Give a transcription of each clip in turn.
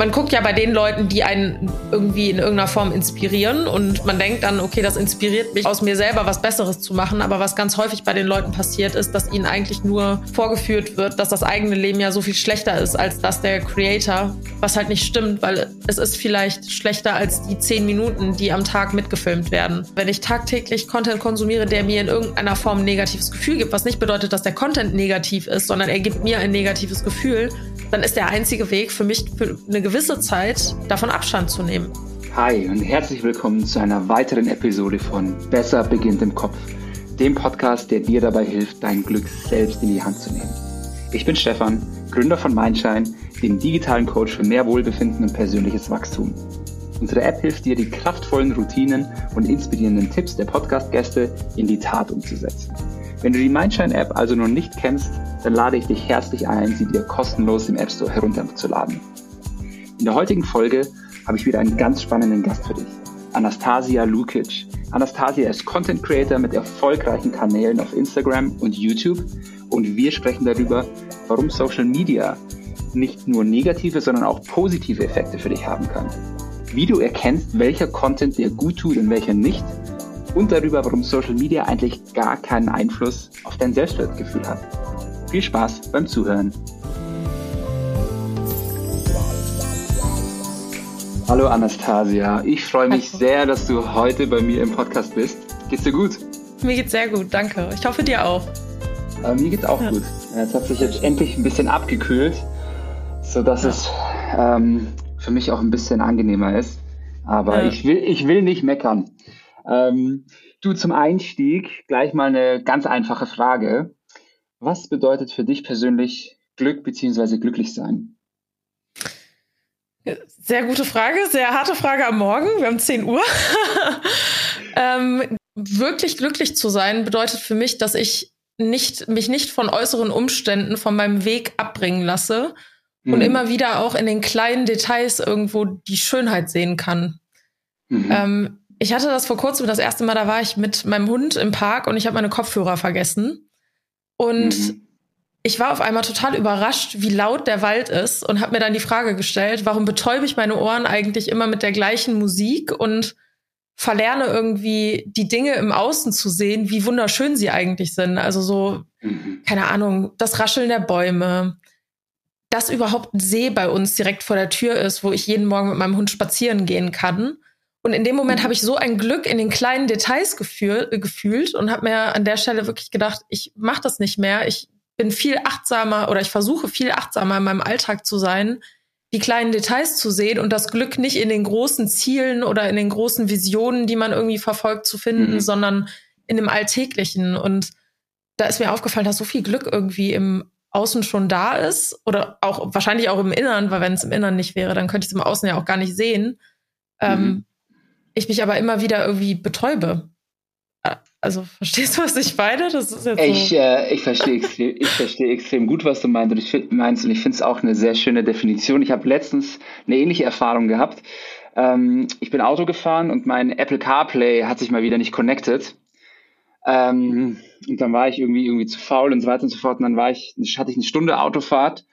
man guckt ja bei den Leuten, die einen irgendwie in irgendeiner Form inspirieren und man denkt dann, okay, das inspiriert mich aus mir selber was Besseres zu machen. Aber was ganz häufig bei den Leuten passiert ist, dass ihnen eigentlich nur vorgeführt wird, dass das eigene Leben ja so viel schlechter ist als das der Creator, was halt nicht stimmt, weil es ist vielleicht schlechter als die zehn Minuten, die am Tag mitgefilmt werden. Wenn ich tagtäglich Content konsumiere, der mir in irgendeiner Form ein negatives Gefühl gibt, was nicht bedeutet, dass der Content negativ ist, sondern er gibt mir ein negatives Gefühl, dann ist der einzige Weg für mich für eine gewisse Zeit davon Abstand zu nehmen. Hi und herzlich willkommen zu einer weiteren Episode von Besser beginnt im Kopf, dem Podcast, der dir dabei hilft, dein Glück selbst in die Hand zu nehmen. Ich bin Stefan, Gründer von Mindshine, dem digitalen Coach für mehr Wohlbefinden und persönliches Wachstum. Unsere App hilft dir, die kraftvollen Routinen und inspirierenden Tipps der Podcast-Gäste in die Tat umzusetzen. Wenn du die Mindshine-App also noch nicht kennst, dann lade ich dich herzlich ein, sie dir kostenlos im App Store herunterzuladen. In der heutigen Folge habe ich wieder einen ganz spannenden Gast für dich. Anastasia Lukic. Anastasia ist Content Creator mit erfolgreichen Kanälen auf Instagram und YouTube und wir sprechen darüber, warum Social Media nicht nur negative, sondern auch positive Effekte für dich haben kann. Wie du erkennst, welcher Content dir gut tut und welcher nicht und darüber, warum Social Media eigentlich gar keinen Einfluss auf dein Selbstwertgefühl hat. Viel Spaß beim Zuhören. Hallo Anastasia, ich freue mich sehr, dass du heute bei mir im Podcast bist. Geht's dir gut? Mir geht's sehr gut, danke. Ich hoffe dir auch. Äh, mir geht's auch ja. gut. Es hat sich jetzt endlich ein bisschen abgekühlt, sodass ja. es ähm, für mich auch ein bisschen angenehmer ist. Aber ja. ich, will, ich will nicht meckern. Ähm, du zum Einstieg gleich mal eine ganz einfache Frage. Was bedeutet für dich persönlich Glück bzw. glücklich sein? Sehr gute Frage, sehr harte Frage am Morgen. Wir haben 10 Uhr. ähm, wirklich glücklich zu sein bedeutet für mich, dass ich nicht, mich nicht von äußeren Umständen von meinem Weg abbringen lasse mhm. und immer wieder auch in den kleinen Details irgendwo die Schönheit sehen kann. Mhm. Ähm, ich hatte das vor kurzem das erste Mal, da war ich mit meinem Hund im Park und ich habe meine Kopfhörer vergessen. Und mhm. ich war auf einmal total überrascht, wie laut der Wald ist und habe mir dann die Frage gestellt, warum betäube ich meine Ohren eigentlich immer mit der gleichen Musik und verlerne irgendwie die Dinge im Außen zu sehen, wie wunderschön sie eigentlich sind. Also so, mhm. keine Ahnung, das Rascheln der Bäume, dass überhaupt ein See bei uns direkt vor der Tür ist, wo ich jeden Morgen mit meinem Hund spazieren gehen kann und in dem Moment habe ich so ein Glück in den kleinen Details gefühl, äh, gefühlt und habe mir an der Stelle wirklich gedacht, ich mache das nicht mehr. Ich bin viel achtsamer oder ich versuche viel achtsamer in meinem Alltag zu sein, die kleinen Details zu sehen und das Glück nicht in den großen Zielen oder in den großen Visionen, die man irgendwie verfolgt, zu finden, mhm. sondern in dem Alltäglichen. Und da ist mir aufgefallen, dass so viel Glück irgendwie im Außen schon da ist oder auch wahrscheinlich auch im Innern, weil wenn es im Innern nicht wäre, dann könnte ich es im Außen ja auch gar nicht sehen. Ähm, mhm. Ähm, ich mich aber immer wieder irgendwie betäube. Also verstehst du, was ich meine? Das ist jetzt ich, so. äh, ich verstehe extrem, ich verstehe extrem gut, was du meinst und ich find, meinst und ich finde es auch eine sehr schöne Definition. Ich habe letztens eine ähnliche Erfahrung gehabt. Ähm, ich bin Auto gefahren und mein Apple CarPlay hat sich mal wieder nicht connected. Ähm, und dann war ich irgendwie irgendwie zu faul und so weiter und so fort. Und dann war ich, hatte ich eine Stunde Autofahrt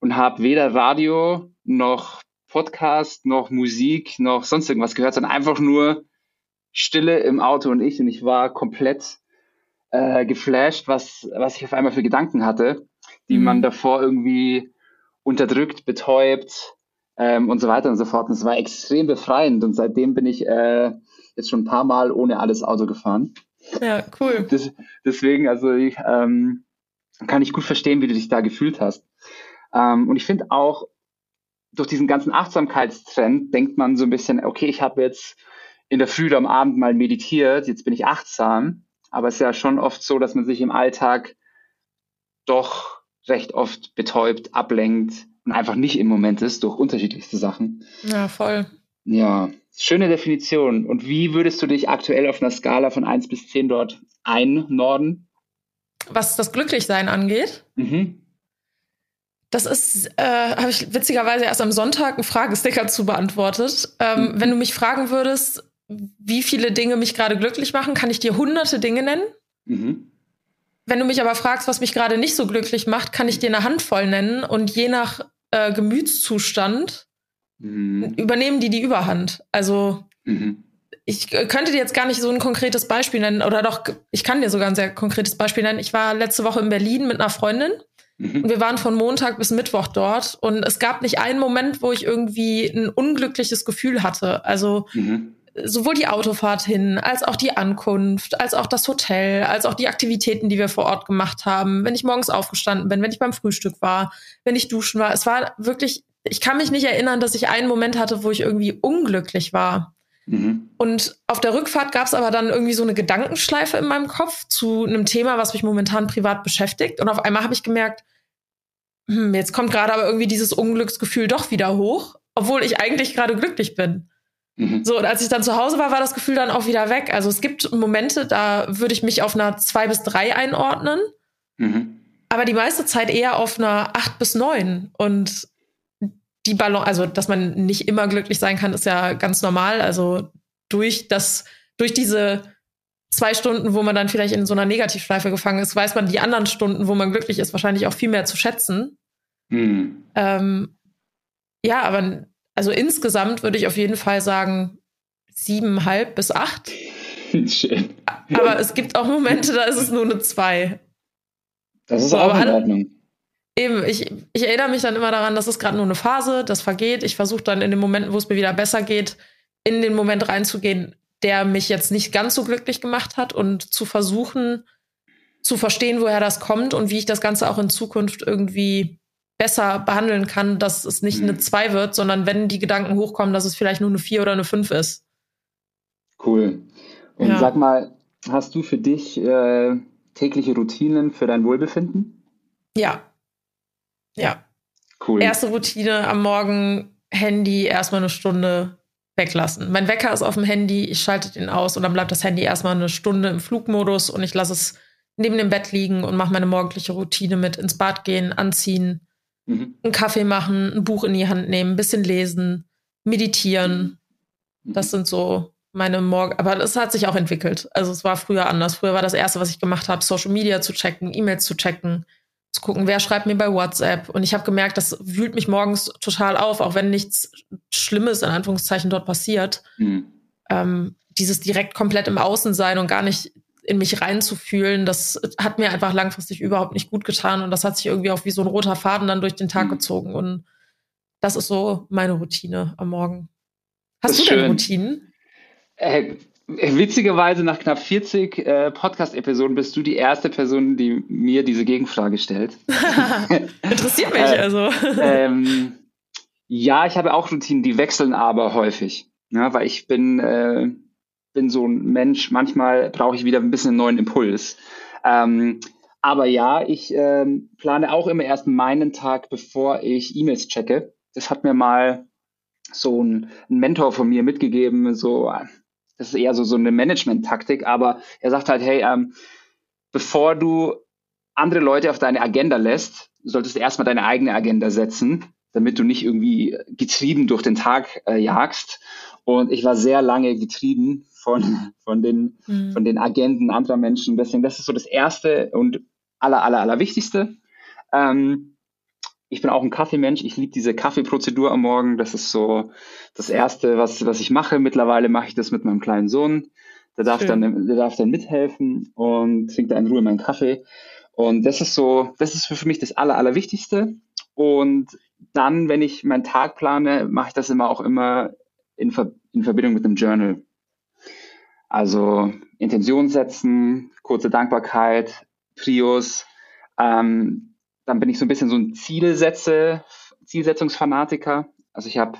und habe weder Radio noch Podcast, noch Musik, noch sonst irgendwas gehört, sondern einfach nur Stille im Auto und ich. Und ich war komplett äh, geflasht, was, was ich auf einmal für Gedanken hatte, die mhm. man davor irgendwie unterdrückt, betäubt ähm, und so weiter und so fort. Und es war extrem befreiend. Und seitdem bin ich äh, jetzt schon ein paar Mal ohne alles Auto gefahren. Ja, cool. Das, deswegen, also ich, ähm, kann ich gut verstehen, wie du dich da gefühlt hast. Ähm, und ich finde auch, durch diesen ganzen Achtsamkeitstrend denkt man so ein bisschen, okay, ich habe jetzt in der Früh oder am Abend mal meditiert, jetzt bin ich achtsam. Aber es ist ja schon oft so, dass man sich im Alltag doch recht oft betäubt, ablenkt und einfach nicht im Moment ist durch unterschiedlichste Sachen. Ja, voll. Ja, schöne Definition. Und wie würdest du dich aktuell auf einer Skala von 1 bis 10 dort einnorden? Was das Glücklichsein angeht? Mhm. Das ist, äh, habe ich witzigerweise erst am Sonntag einen Fragesticker zu beantwortet. Ähm, mhm. Wenn du mich fragen würdest, wie viele Dinge mich gerade glücklich machen, kann ich dir hunderte Dinge nennen. Mhm. Wenn du mich aber fragst, was mich gerade nicht so glücklich macht, kann ich dir eine Handvoll nennen. Und je nach äh, Gemütszustand mhm. übernehmen die die Überhand. Also mhm. ich könnte dir jetzt gar nicht so ein konkretes Beispiel nennen oder doch, ich kann dir sogar ein sehr konkretes Beispiel nennen. Ich war letzte Woche in Berlin mit einer Freundin mhm. und wir waren von Montag bis Mittwoch dort und es gab nicht einen Moment, wo ich irgendwie ein unglückliches Gefühl hatte. Also mhm sowohl die Autofahrt hin, als auch die Ankunft, als auch das Hotel, als auch die Aktivitäten, die wir vor Ort gemacht haben, wenn ich morgens aufgestanden bin, wenn ich beim Frühstück war, wenn ich duschen war. Es war wirklich, ich kann mich nicht erinnern, dass ich einen Moment hatte, wo ich irgendwie unglücklich war. Mhm. Und auf der Rückfahrt gab es aber dann irgendwie so eine Gedankenschleife in meinem Kopf zu einem Thema, was mich momentan privat beschäftigt. Und auf einmal habe ich gemerkt, hm, jetzt kommt gerade aber irgendwie dieses Unglücksgefühl doch wieder hoch, obwohl ich eigentlich gerade glücklich bin. Mhm. So, und als ich dann zu Hause war, war das Gefühl dann auch wieder weg. Also es gibt Momente, da würde ich mich auf einer zwei bis drei einordnen, mhm. aber die meiste Zeit eher auf einer acht bis neun. Und die Balance, also dass man nicht immer glücklich sein kann, ist ja ganz normal. Also durch das, durch diese zwei Stunden, wo man dann vielleicht in so einer Negativschleife gefangen ist, weiß man die anderen Stunden, wo man glücklich ist, wahrscheinlich auch viel mehr zu schätzen. Mhm. Ähm, ja, aber also insgesamt würde ich auf jeden Fall sagen siebeneinhalb bis acht. Schön. Aber es gibt auch Momente, da ist es nur eine zwei. Das ist so, auch in Ordnung. Eben, ich, ich erinnere mich dann immer daran, das ist gerade nur eine Phase, das vergeht. Ich versuche dann in den Momenten, wo es mir wieder besser geht, in den Moment reinzugehen, der mich jetzt nicht ganz so glücklich gemacht hat und zu versuchen zu verstehen, woher das kommt und wie ich das Ganze auch in Zukunft irgendwie besser behandeln kann, dass es nicht mhm. eine 2 wird, sondern wenn die Gedanken hochkommen, dass es vielleicht nur eine 4 oder eine 5 ist. Cool. Und ja. sag mal, hast du für dich äh, tägliche Routinen für dein Wohlbefinden? Ja. Ja. Cool. Erste Routine am Morgen, Handy erstmal eine Stunde weglassen. Mein Wecker ist auf dem Handy, ich schalte den aus und dann bleibt das Handy erstmal eine Stunde im Flugmodus und ich lasse es neben dem Bett liegen und mache meine morgendliche Routine mit ins Bad gehen, anziehen, Mhm. Einen Kaffee machen, ein Buch in die Hand nehmen, ein bisschen lesen, meditieren. Mhm. Das sind so meine Morgen. Aber das hat sich auch entwickelt. Also es war früher anders. Früher war das Erste, was ich gemacht habe, Social Media zu checken, E-Mails zu checken, zu gucken, wer schreibt mir bei WhatsApp. Und ich habe gemerkt, das wühlt mich morgens total auf, auch wenn nichts Schlimmes in Anführungszeichen dort passiert. Mhm. Ähm, dieses direkt komplett im Außen sein und gar nicht in mich reinzufühlen, das hat mir einfach langfristig überhaupt nicht gut getan und das hat sich irgendwie auch wie so ein roter Faden dann durch den Tag mhm. gezogen und das ist so meine Routine am Morgen. Hast du denn Routinen? Äh, witzigerweise nach knapp 40 äh, Podcast-Episoden bist du die erste Person, die mir diese Gegenfrage stellt. Interessiert mich äh, also. Ähm, ja, ich habe auch Routinen, die wechseln aber häufig. Ja, weil ich bin äh, bin so ein Mensch, manchmal brauche ich wieder ein bisschen einen neuen Impuls. Ähm, aber ja, ich ähm, plane auch immer erst meinen Tag, bevor ich E-Mails checke. Das hat mir mal so ein, ein, Mentor von mir mitgegeben, so, das ist eher so, so eine Management-Taktik, aber er sagt halt, hey, ähm, bevor du andere Leute auf deine Agenda lässt, solltest du erstmal deine eigene Agenda setzen, damit du nicht irgendwie getrieben durch den Tag äh, jagst. Und ich war sehr lange getrieben von, von, den, mhm. von den Agenten anderer Menschen. Deswegen, das ist so das Erste und aller, aller, aller Wichtigste. Ähm, ich bin auch ein Kaffeemensch. Ich liebe diese Kaffeeprozedur am Morgen. Das ist so das Erste, was, was ich mache. Mittlerweile mache ich das mit meinem kleinen Sohn. Der darf, dann, der darf dann mithelfen und trinkt in Ruhe meinen Kaffee. Und das ist so, das ist für mich das Aller, Allerwichtigste. Und dann, wenn ich meinen Tag plane, mache ich das immer auch immer in, Ver in Verbindung mit einem Journal. Also Intention setzen, kurze Dankbarkeit, Prios. Ähm, dann bin ich so ein bisschen so ein Zielsetze, Zielsetzungsfanatiker. Also ich habe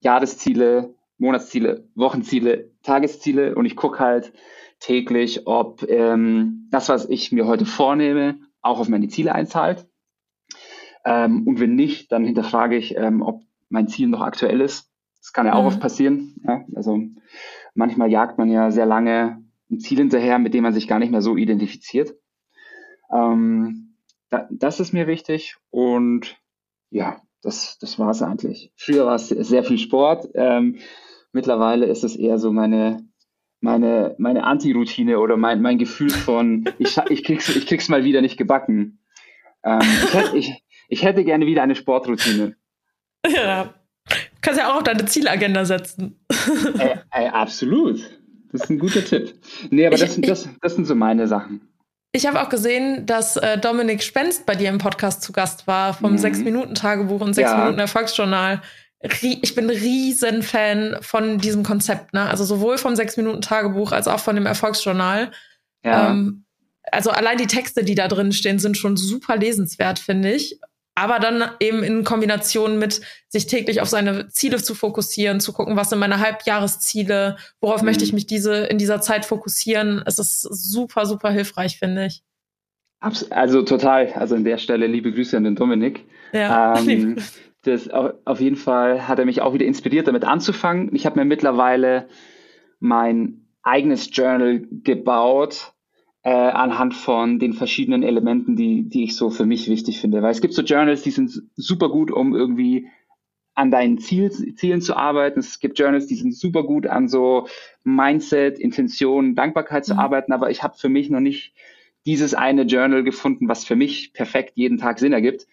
Jahresziele, Monatsziele, Wochenziele, Tagesziele und ich gucke halt täglich, ob ähm, das, was ich mir heute vornehme, auch auf meine Ziele einzahlt. Ähm, und wenn nicht, dann hinterfrage ich, ähm, ob mein Ziel noch aktuell ist. Das kann ja auch mhm. oft passieren. Ja? Also manchmal jagt man ja sehr lange ein Ziel hinterher, mit dem man sich gar nicht mehr so identifiziert. Ähm, da, das ist mir wichtig und ja, das, das war es eigentlich. Früher war es sehr viel Sport. Ähm, mittlerweile ist es eher so meine, meine, meine Anti-Routine oder mein, mein Gefühl von, ich, ich, krieg's, ich krieg's mal wieder nicht gebacken. Ähm, ich, hätte, ich, ich hätte gerne wieder eine Sportroutine. Ja, Kannst ja auch auf deine Zielagenda setzen. Ey, ey, absolut. Das ist ein guter Tipp. Nee, aber ich, das, das, das sind so meine Sachen. Ich habe auch gesehen, dass äh, Dominik Spenst bei dir im Podcast zu Gast war vom mhm. Sechs-Minuten-Tagebuch und Sechs-Minuten-Erfolgsjournal. Ich bin riesen Fan von diesem Konzept, ne? Also sowohl vom Sechs-Minuten-Tagebuch als auch von dem Erfolgsjournal. Ja. Ähm, also allein die Texte, die da drin stehen, sind schon super lesenswert, finde ich aber dann eben in Kombination mit sich täglich auf seine Ziele zu fokussieren, zu gucken, was sind meine Halbjahresziele, worauf mhm. möchte ich mich diese in dieser Zeit fokussieren. Es ist super, super hilfreich, finde ich. Also total. Also an der Stelle liebe Grüße an den Dominik. Ja. Ähm, das auf jeden Fall hat er mich auch wieder inspiriert, damit anzufangen. Ich habe mir mittlerweile mein eigenes Journal gebaut äh, anhand von den verschiedenen Elementen, die, die ich so für mich wichtig finde. Weil es gibt so Journals, die sind super gut, um irgendwie an deinen Ziel, Zielen zu arbeiten. Es gibt Journals, die sind super gut an so Mindset, Intention, Dankbarkeit zu mhm. arbeiten, aber ich habe für mich noch nicht dieses eine Journal gefunden, was für mich perfekt jeden Tag Sinn ergibt.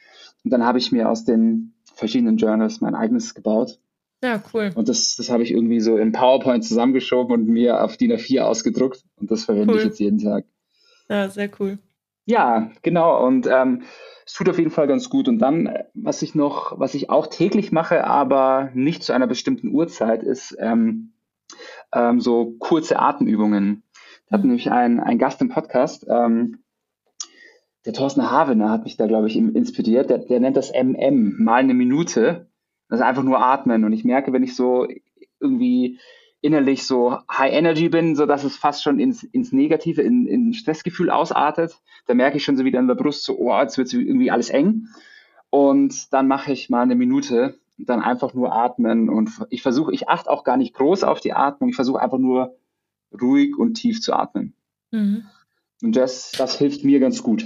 Und dann habe ich mir aus den verschiedenen Journals mein eigenes gebaut. Ja, cool. Und das, das habe ich irgendwie so in PowerPoint zusammengeschoben und mir auf DIN A4 ausgedruckt. Und das verwende cool. ich jetzt jeden Tag. Ja, sehr cool. Ja, genau. Und ähm, es tut auf jeden Fall ganz gut. Und dann, was ich noch, was ich auch täglich mache, aber nicht zu einer bestimmten Uhrzeit, ist ähm, ähm, so kurze Atemübungen. Da hat nämlich ein, ein Gast im Podcast, ähm, der Thorsten Havener hat mich da, glaube ich, inspiriert. Der, der nennt das MM, mal eine Minute. Das ist einfach nur atmen. Und ich merke, wenn ich so irgendwie innerlich so High Energy bin, so dass es fast schon ins, ins Negative, in, in Stressgefühl ausartet. Da merke ich schon so wieder in der Brust so, oh, jetzt wird irgendwie alles eng. Und dann mache ich mal eine Minute und dann einfach nur atmen und ich versuche, ich achte auch gar nicht groß auf die Atmung, ich versuche einfach nur ruhig und tief zu atmen. Mhm. Und das, das hilft mir ganz gut.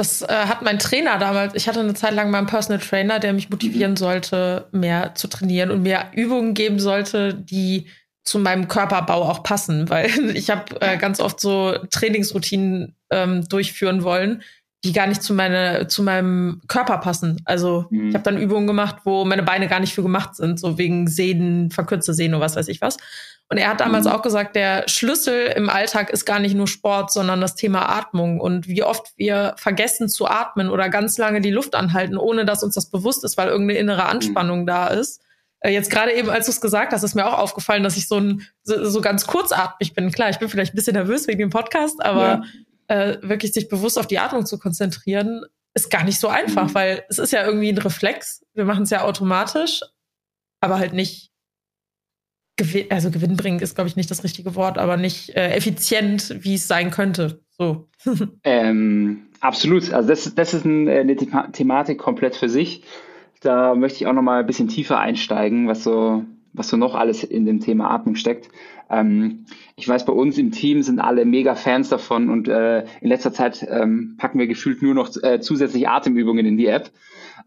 Das äh, hat mein Trainer damals, ich hatte eine Zeit lang meinen Personal Trainer, der mich motivieren mhm. sollte, mehr zu trainieren und mir Übungen geben sollte, die zu meinem Körperbau auch passen, weil ich habe äh, ganz oft so Trainingsroutinen ähm, durchführen wollen, die gar nicht zu meine zu meinem Körper passen. Also mhm. ich habe dann Übungen gemacht, wo meine Beine gar nicht für gemacht sind, so wegen Sehnen, verkürzte Sehnen oder was weiß ich was. Und er hat damals mhm. auch gesagt, der Schlüssel im Alltag ist gar nicht nur Sport, sondern das Thema Atmung und wie oft wir vergessen zu atmen oder ganz lange die Luft anhalten, ohne dass uns das bewusst ist, weil irgendeine innere mhm. Anspannung mhm. da ist. Äh, jetzt gerade eben, als du es gesagt hast, ist mir auch aufgefallen, dass ich so ein so, so ganz kurzatmig bin. Klar, ich bin vielleicht ein bisschen nervös wegen dem Podcast, aber ja. Äh, wirklich sich bewusst auf die Atmung zu konzentrieren, ist gar nicht so einfach, mhm. weil es ist ja irgendwie ein Reflex. Wir machen es ja automatisch, aber halt nicht Gewinn, also gewinnbringend ist, glaube ich, nicht das richtige Wort, aber nicht äh, effizient, wie es sein könnte. So. ähm, absolut. Also das, das ist ein, äh, eine Thematik komplett für sich. Da möchte ich auch noch mal ein bisschen tiefer einsteigen, was so, was so noch alles in dem Thema Atmung steckt. Ähm, ich weiß, bei uns im Team sind alle mega Fans davon und äh, in letzter Zeit ähm, packen wir gefühlt nur noch äh, zusätzliche Atemübungen in die App.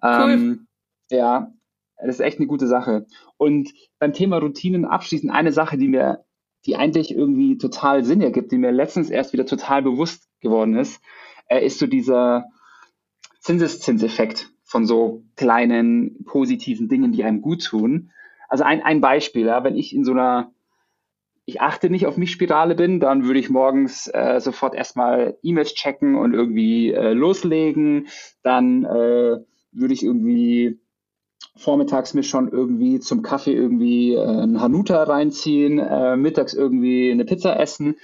Cool. Ähm, ja, das ist echt eine gute Sache. Und beim Thema Routinen abschließend eine Sache, die mir, die eigentlich irgendwie total Sinn ergibt, die mir letztens erst wieder total bewusst geworden ist, äh, ist so dieser Zinseszinseffekt von so kleinen positiven Dingen, die einem gut tun. Also ein, ein Beispiel, ja, wenn ich in so einer ich achte nicht auf mich Spirale bin, dann würde ich morgens äh, sofort erstmal E-Mails checken und irgendwie äh, loslegen. Dann äh, würde ich irgendwie vormittags mir schon irgendwie zum Kaffee irgendwie äh, einen Hanuta reinziehen, äh, mittags irgendwie eine Pizza essen,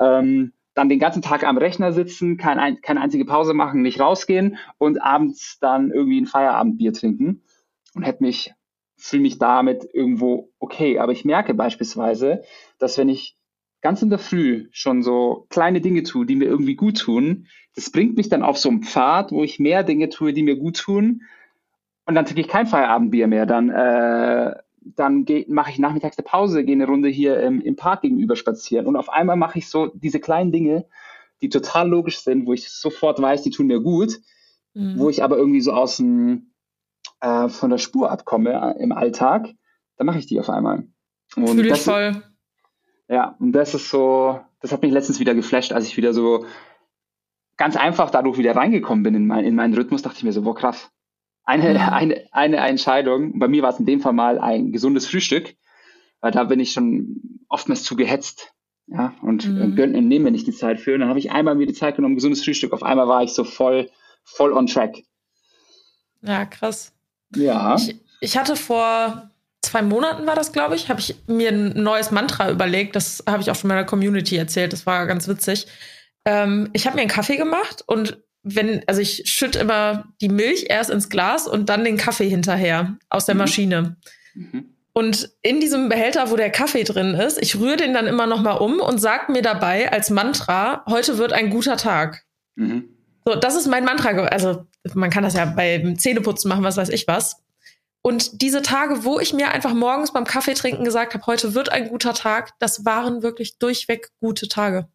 ähm, dann den ganzen Tag am Rechner sitzen, kein, ein, keine einzige Pause machen, nicht rausgehen und abends dann irgendwie ein Feierabendbier trinken und hätte mich, fühle mich damit irgendwo okay. Aber ich merke beispielsweise, dass wenn ich ganz in der Früh schon so kleine Dinge tue, die mir irgendwie gut tun, das bringt mich dann auf so einen Pfad, wo ich mehr Dinge tue, die mir gut tun, und dann trinke ich kein Feierabendbier mehr. Dann, äh, dann mache ich nachmittags eine Pause, gehe eine Runde hier im, im Park gegenüber spazieren. Und auf einmal mache ich so diese kleinen Dinge, die total logisch sind, wo ich sofort weiß, die tun mir gut, mhm. wo ich aber irgendwie so aus dem, äh, von der Spur abkomme äh, im Alltag, dann mache ich die auf einmal. Und Fühl ich voll. Ja, und das ist so, das hat mich letztens wieder geflasht, als ich wieder so ganz einfach dadurch wieder reingekommen bin in, mein, in meinen Rhythmus, dachte ich mir so, boah, krass eine, mhm. eine, eine Entscheidung. Bei mir war es in dem Fall mal ein gesundes Frühstück, weil da bin ich schon oftmals zu gehetzt. Ja, und, mhm. und nehme mir nicht die Zeit für. Und dann habe ich einmal mir die Zeit genommen, gesundes Frühstück. Auf einmal war ich so voll, voll on track. Ja, krass. Ja. Ich, ich hatte vor zwei Monaten war das, glaube ich, habe ich mir ein neues Mantra überlegt. Das habe ich auch schon meiner Community erzählt. Das war ganz witzig. Ähm, ich habe mir einen Kaffee gemacht und wenn, also ich schütte immer die Milch erst ins Glas und dann den Kaffee hinterher aus der mhm. Maschine. Mhm. Und in diesem Behälter, wo der Kaffee drin ist, ich rühre den dann immer noch mal um und sage mir dabei als Mantra, heute wird ein guter Tag. Mhm. So, das ist mein Mantra. Also man kann das ja beim Zähneputzen machen, was weiß ich was. Und diese Tage, wo ich mir einfach morgens beim Kaffee trinken gesagt habe, heute wird ein guter Tag, das waren wirklich durchweg gute Tage.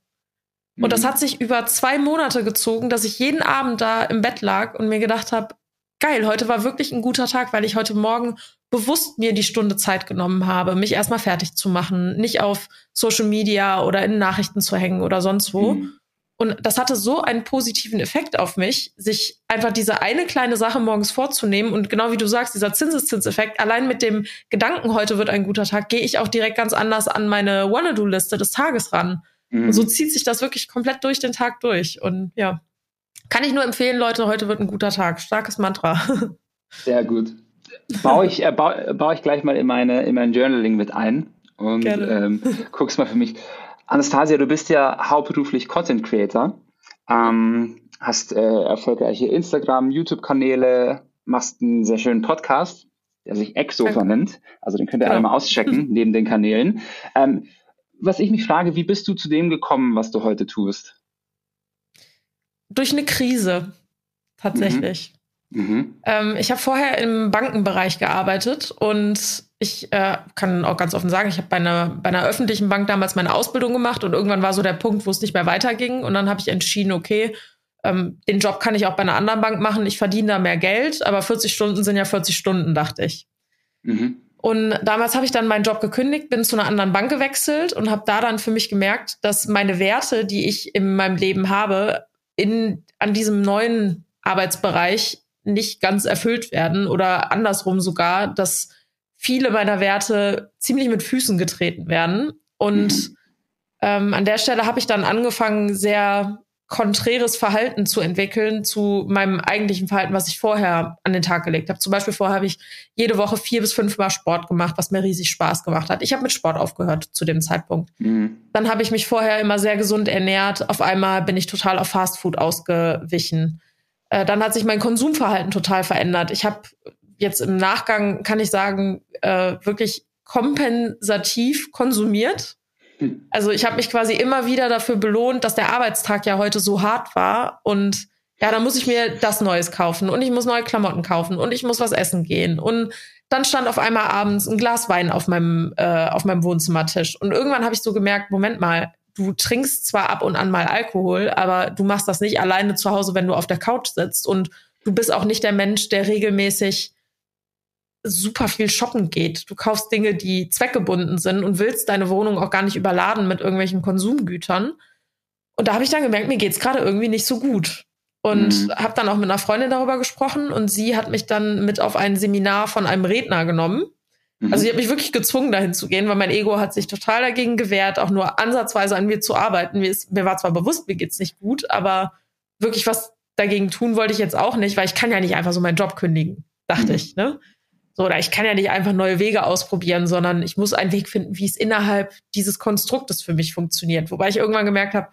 Mhm. Und das mhm. hat sich über zwei Monate gezogen, dass ich jeden Abend da im Bett lag und mir gedacht habe, geil, heute war wirklich ein guter Tag, weil ich heute Morgen bewusst mir die Stunde Zeit genommen habe, mich erstmal fertig zu machen, nicht auf Social Media oder in Nachrichten zu hängen oder sonst wo. Mhm. Und das hatte so einen positiven Effekt auf mich, sich einfach diese eine kleine Sache morgens vorzunehmen. Und genau wie du sagst, dieser Zinseszinseffekt, allein mit dem Gedanken, heute wird ein guter Tag, gehe ich auch direkt ganz anders an meine Wanna-Do-Liste des Tages ran. Mhm. Und so zieht sich das wirklich komplett durch den Tag durch. Und ja, kann ich nur empfehlen, Leute, heute wird ein guter Tag. Starkes Mantra. Sehr gut. Baue ich, äh, baue, baue ich gleich mal in, meine, in mein Journaling mit ein und ähm, guck's mal für mich. Anastasia, du bist ja hauptberuflich Content Creator, ähm, hast äh, erfolgreiche Instagram, YouTube-Kanäle, machst einen sehr schönen Podcast, der sich Exofa nennt. Also den könnt ihr genau. alle mal auschecken, neben den Kanälen. Ähm, was ich mich frage, wie bist du zu dem gekommen, was du heute tust? Durch eine Krise, tatsächlich. Mhm. Mhm. Ähm, ich habe vorher im Bankenbereich gearbeitet und ich äh, kann auch ganz offen sagen, ich habe bei einer, bei einer öffentlichen Bank damals meine Ausbildung gemacht und irgendwann war so der Punkt, wo es nicht mehr weiterging. Und dann habe ich entschieden, okay, ähm, den Job kann ich auch bei einer anderen Bank machen. Ich verdiene da mehr Geld, aber 40 Stunden sind ja 40 Stunden, dachte ich. Mhm. Und damals habe ich dann meinen Job gekündigt, bin zu einer anderen Bank gewechselt und habe da dann für mich gemerkt, dass meine Werte, die ich in meinem Leben habe, in, an diesem neuen Arbeitsbereich nicht ganz erfüllt werden oder andersrum sogar, dass viele meiner Werte ziemlich mit Füßen getreten werden. Und mhm. ähm, an der Stelle habe ich dann angefangen, sehr konträres Verhalten zu entwickeln zu meinem eigentlichen Verhalten, was ich vorher an den Tag gelegt habe. Zum Beispiel vorher habe ich jede Woche vier bis fünfmal Sport gemacht, was mir riesig Spaß gemacht hat. Ich habe mit Sport aufgehört zu dem Zeitpunkt. Mhm. Dann habe ich mich vorher immer sehr gesund ernährt. Auf einmal bin ich total auf Fastfood ausgewichen. Äh, dann hat sich mein Konsumverhalten total verändert. Ich habe jetzt im Nachgang kann ich sagen, äh, wirklich kompensativ konsumiert. Hm. Also ich habe mich quasi immer wieder dafür belohnt, dass der Arbeitstag ja heute so hart war. Und ja, dann muss ich mir das Neues kaufen. Und ich muss neue Klamotten kaufen. Und ich muss was essen gehen. Und dann stand auf einmal abends ein Glas Wein auf meinem äh, auf meinem Wohnzimmertisch. Und irgendwann habe ich so gemerkt, Moment mal, du trinkst zwar ab und an mal Alkohol, aber du machst das nicht alleine zu Hause, wenn du auf der Couch sitzt. Und du bist auch nicht der Mensch, der regelmäßig super viel shoppen geht. Du kaufst Dinge, die zweckgebunden sind und willst deine Wohnung auch gar nicht überladen mit irgendwelchen Konsumgütern. Und da habe ich dann gemerkt, mir geht's gerade irgendwie nicht so gut. Und mhm. habe dann auch mit einer Freundin darüber gesprochen und sie hat mich dann mit auf ein Seminar von einem Redner genommen. Mhm. Also sie hat mich wirklich gezwungen, dahin zu gehen, weil mein Ego hat sich total dagegen gewehrt, auch nur ansatzweise an mir zu arbeiten. Mir, ist, mir war zwar bewusst, mir geht's nicht gut, aber wirklich was dagegen tun wollte ich jetzt auch nicht, weil ich kann ja nicht einfach so meinen Job kündigen, dachte mhm. ich. Ne? So, oder ich kann ja nicht einfach neue Wege ausprobieren, sondern ich muss einen Weg finden, wie es innerhalb dieses Konstruktes für mich funktioniert. Wobei ich irgendwann gemerkt habe,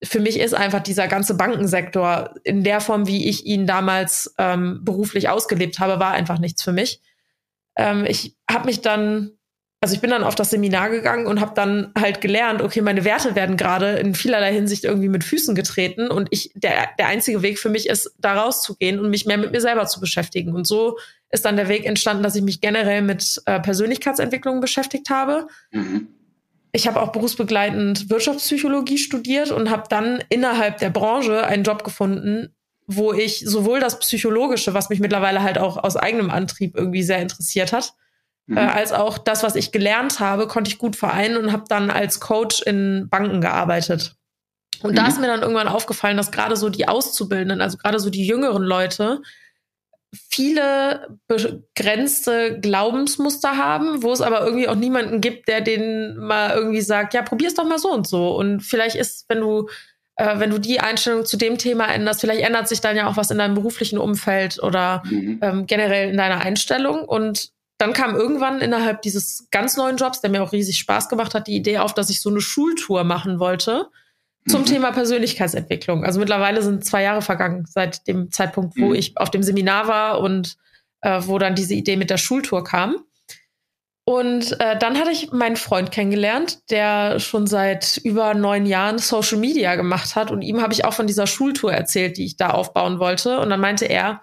für mich ist einfach dieser ganze Bankensektor in der Form, wie ich ihn damals ähm, beruflich ausgelebt habe, war einfach nichts für mich. Ähm, ich habe mich dann, also ich bin dann auf das Seminar gegangen und habe dann halt gelernt, okay, meine Werte werden gerade in vielerlei Hinsicht irgendwie mit Füßen getreten und ich der der einzige Weg für mich ist, da rauszugehen und mich mehr mit mir selber zu beschäftigen. Und so ist dann der Weg entstanden, dass ich mich generell mit äh, Persönlichkeitsentwicklung beschäftigt habe. Mhm. Ich habe auch berufsbegleitend Wirtschaftspsychologie studiert und habe dann innerhalb der Branche einen Job gefunden, wo ich sowohl das Psychologische, was mich mittlerweile halt auch aus eigenem Antrieb irgendwie sehr interessiert hat, mhm. äh, als auch das, was ich gelernt habe, konnte ich gut vereinen und habe dann als Coach in Banken gearbeitet. Und mhm. da ist mir dann irgendwann aufgefallen, dass gerade so die Auszubildenden, also gerade so die jüngeren Leute, viele begrenzte Glaubensmuster haben, wo es aber irgendwie auch niemanden gibt, der denen mal irgendwie sagt, ja, probier's doch mal so und so. Und vielleicht ist, wenn du, äh, wenn du die Einstellung zu dem Thema änderst, vielleicht ändert sich dann ja auch was in deinem beruflichen Umfeld oder mhm. ähm, generell in deiner Einstellung. Und dann kam irgendwann innerhalb dieses ganz neuen Jobs, der mir auch riesig Spaß gemacht hat, die Idee auf, dass ich so eine Schultour machen wollte zum mhm. Thema Persönlichkeitsentwicklung. Also mittlerweile sind zwei Jahre vergangen seit dem Zeitpunkt, wo mhm. ich auf dem Seminar war und äh, wo dann diese Idee mit der Schultour kam. Und äh, dann hatte ich meinen Freund kennengelernt, der schon seit über neun Jahren Social Media gemacht hat. Und ihm habe ich auch von dieser Schultour erzählt, die ich da aufbauen wollte. Und dann meinte er,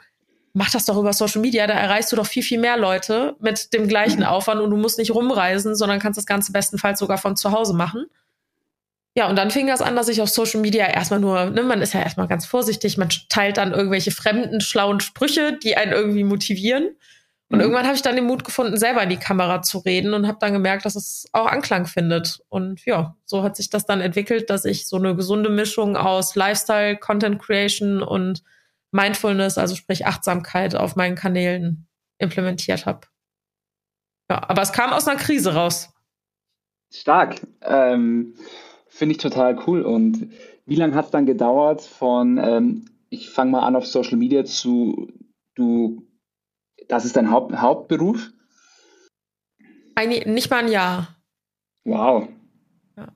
mach das doch über Social Media, da erreichst du doch viel, viel mehr Leute mit dem gleichen mhm. Aufwand und du musst nicht rumreisen, sondern kannst das Ganze bestenfalls sogar von zu Hause machen. Ja, und dann fing das an, dass ich auf Social Media erstmal nur, ne, man ist ja erstmal ganz vorsichtig, man teilt dann irgendwelche fremden, schlauen Sprüche, die einen irgendwie motivieren. Und mhm. irgendwann habe ich dann den Mut gefunden, selber in die Kamera zu reden und habe dann gemerkt, dass es auch Anklang findet. Und ja, so hat sich das dann entwickelt, dass ich so eine gesunde Mischung aus Lifestyle, Content Creation und Mindfulness, also sprich Achtsamkeit auf meinen Kanälen implementiert habe. Ja, aber es kam aus einer Krise raus. Stark. Ähm Finde ich total cool. Und wie lange hat es dann gedauert von, ähm, ich fange mal an auf Social Media zu, du, das ist dein Haupt, Hauptberuf? Ein, nicht mal ein Jahr. Wow. Ja.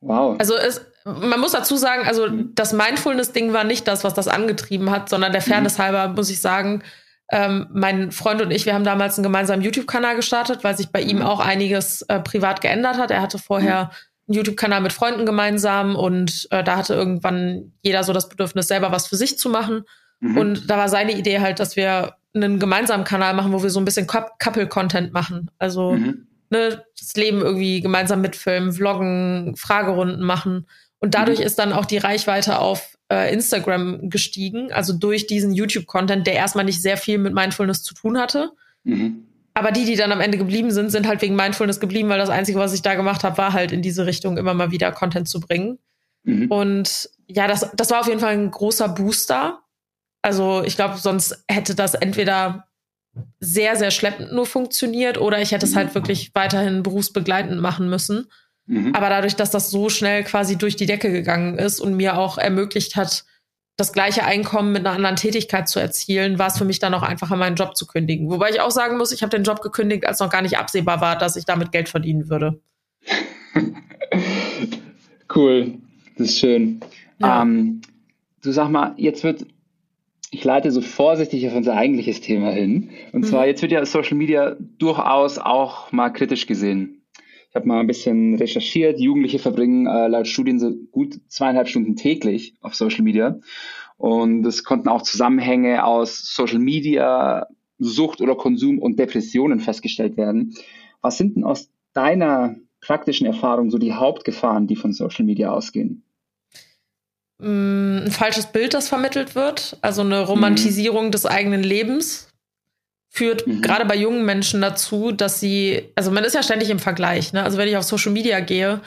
Wow. Also es, man muss dazu sagen, also das Mindfulness-Ding war nicht das, was das angetrieben hat, sondern der Fairness mhm. halber muss ich sagen, ähm, mein Freund und ich, wir haben damals einen gemeinsamen YouTube-Kanal gestartet, weil sich bei ihm mhm. auch einiges äh, privat geändert hat. Er hatte vorher mhm einen YouTube-Kanal mit Freunden gemeinsam und äh, da hatte irgendwann jeder so das Bedürfnis, selber was für sich zu machen. Mhm. Und da war seine Idee halt, dass wir einen gemeinsamen Kanal machen, wo wir so ein bisschen Couple-Content machen. Also mhm. ne, das Leben irgendwie gemeinsam mitfilmen, vloggen, Fragerunden machen. Und dadurch mhm. ist dann auch die Reichweite auf äh, Instagram gestiegen, also durch diesen YouTube-Content, der erstmal nicht sehr viel mit Mindfulness zu tun hatte. Mhm. Aber die, die dann am Ende geblieben sind, sind halt wegen Mindfulness geblieben, weil das Einzige, was ich da gemacht habe, war halt in diese Richtung immer mal wieder Content zu bringen. Mhm. Und ja, das, das war auf jeden Fall ein großer Booster. Also ich glaube, sonst hätte das entweder sehr, sehr schleppend nur funktioniert oder ich hätte es halt wirklich weiterhin berufsbegleitend machen müssen. Mhm. Aber dadurch, dass das so schnell quasi durch die Decke gegangen ist und mir auch ermöglicht hat, das gleiche Einkommen mit einer anderen Tätigkeit zu erzielen, war es für mich dann auch einfacher, meinen Job zu kündigen. Wobei ich auch sagen muss, ich habe den Job gekündigt, als noch gar nicht absehbar war, dass ich damit Geld verdienen würde. cool, das ist schön. Ja. Ähm, du sag mal, jetzt wird, ich leite so vorsichtig auf unser eigentliches Thema hin. Und mhm. zwar, jetzt wird ja Social Media durchaus auch mal kritisch gesehen. Ich habe mal ein bisschen recherchiert. Jugendliche verbringen äh, laut Studien so gut zweieinhalb Stunden täglich auf Social Media. Und es konnten auch Zusammenhänge aus Social Media, Sucht oder Konsum und Depressionen festgestellt werden. Was sind denn aus deiner praktischen Erfahrung so die Hauptgefahren, die von Social Media ausgehen? Mm, ein falsches Bild, das vermittelt wird, also eine Romantisierung mhm. des eigenen Lebens führt mhm. gerade bei jungen Menschen dazu, dass sie, also man ist ja ständig im Vergleich, ne? Also wenn ich auf Social Media gehe,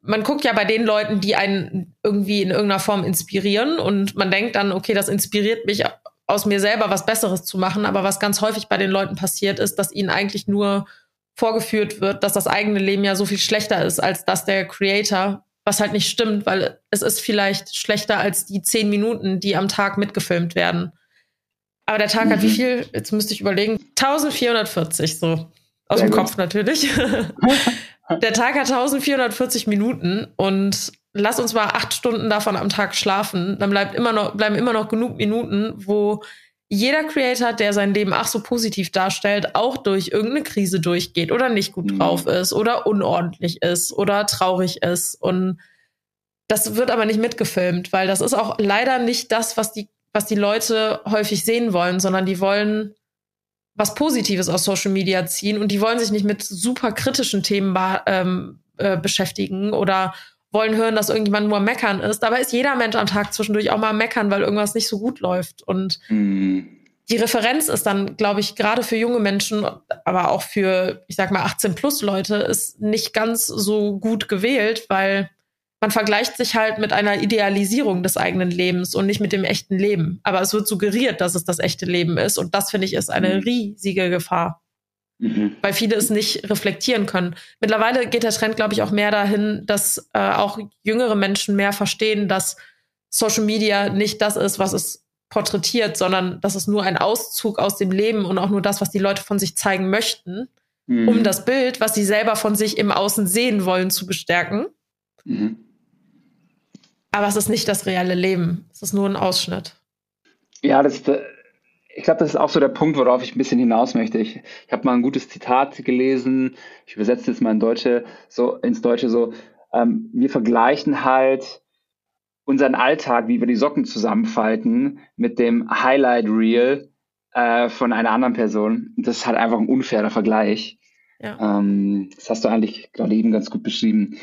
man guckt ja bei den Leuten, die einen irgendwie in irgendeiner Form inspirieren und man denkt dann, okay, das inspiriert mich aus mir selber was Besseres zu machen, aber was ganz häufig bei den Leuten passiert ist, dass ihnen eigentlich nur vorgeführt wird, dass das eigene Leben ja so viel schlechter ist als das der Creator, was halt nicht stimmt, weil es ist vielleicht schlechter als die zehn Minuten, die am Tag mitgefilmt werden. Aber der Tag mhm. hat wie mhm. viel? Jetzt müsste ich überlegen. 1440, so. Aus Sehr dem gut. Kopf natürlich. der Tag hat 1440 Minuten und lass uns mal acht Stunden davon am Tag schlafen. Dann bleibt immer noch, bleiben immer noch genug Minuten, wo jeder Creator, der sein Leben ach so positiv darstellt, auch durch irgendeine Krise durchgeht oder nicht gut mhm. drauf ist oder unordentlich ist oder traurig ist. Und das wird aber nicht mitgefilmt, weil das ist auch leider nicht das, was die was die Leute häufig sehen wollen, sondern die wollen was Positives aus Social Media ziehen und die wollen sich nicht mit super kritischen Themen ähm, äh, beschäftigen oder wollen hören, dass irgendjemand nur meckern ist. Dabei ist jeder Mensch am Tag zwischendurch auch mal meckern, weil irgendwas nicht so gut läuft. Und mhm. die Referenz ist dann, glaube ich, gerade für junge Menschen, aber auch für, ich sag mal, 18 plus Leute, ist nicht ganz so gut gewählt, weil man vergleicht sich halt mit einer Idealisierung des eigenen Lebens und nicht mit dem echten Leben. Aber es wird suggeriert, dass es das echte Leben ist. Und das finde ich ist eine mhm. riesige Gefahr. Mhm. Weil viele es nicht reflektieren können. Mittlerweile geht der Trend, glaube ich, auch mehr dahin, dass äh, auch jüngere Menschen mehr verstehen, dass Social Media nicht das ist, was es porträtiert, sondern dass es nur ein Auszug aus dem Leben und auch nur das, was die Leute von sich zeigen möchten, mhm. um das Bild, was sie selber von sich im Außen sehen wollen, zu bestärken. Mhm. Aber es ist nicht das reale Leben. Es ist nur ein Ausschnitt. Ja, das, ich glaube, das ist auch so der Punkt, worauf ich ein bisschen hinaus möchte. Ich, ich habe mal ein gutes Zitat gelesen. Ich übersetze es mal in Deutsche, so ins Deutsche so. Ähm, wir vergleichen halt unseren Alltag, wie wir die Socken zusammenfalten, mit dem Highlight Reel äh, von einer anderen Person. Das ist halt einfach ein unfairer Vergleich. Ja. Ähm, das hast du eigentlich gerade eben ganz gut beschrieben.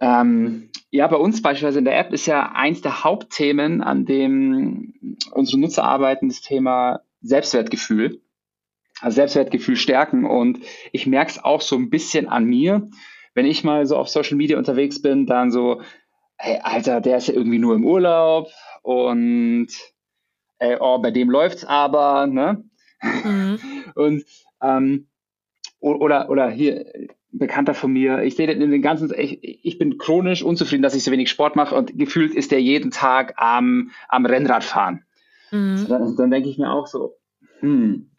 Ähm, ja, bei uns beispielsweise in der App ist ja eins der Hauptthemen, an dem unsere Nutzer arbeiten, das Thema Selbstwertgefühl. Also Selbstwertgefühl stärken. Und ich merke es auch so ein bisschen an mir, wenn ich mal so auf Social Media unterwegs bin, dann so, hey, Alter, der ist ja irgendwie nur im Urlaub und ey, oh, bei dem läuft's aber, ne? Mhm. Und ähm, oder, oder hier, Bekannter von mir, ich sehe den ganzen, ich, ich bin chronisch unzufrieden, dass ich so wenig Sport mache und gefühlt ist der jeden Tag am, am Rennrad fahren. Mhm. Dann, dann denke ich mir auch so, hm.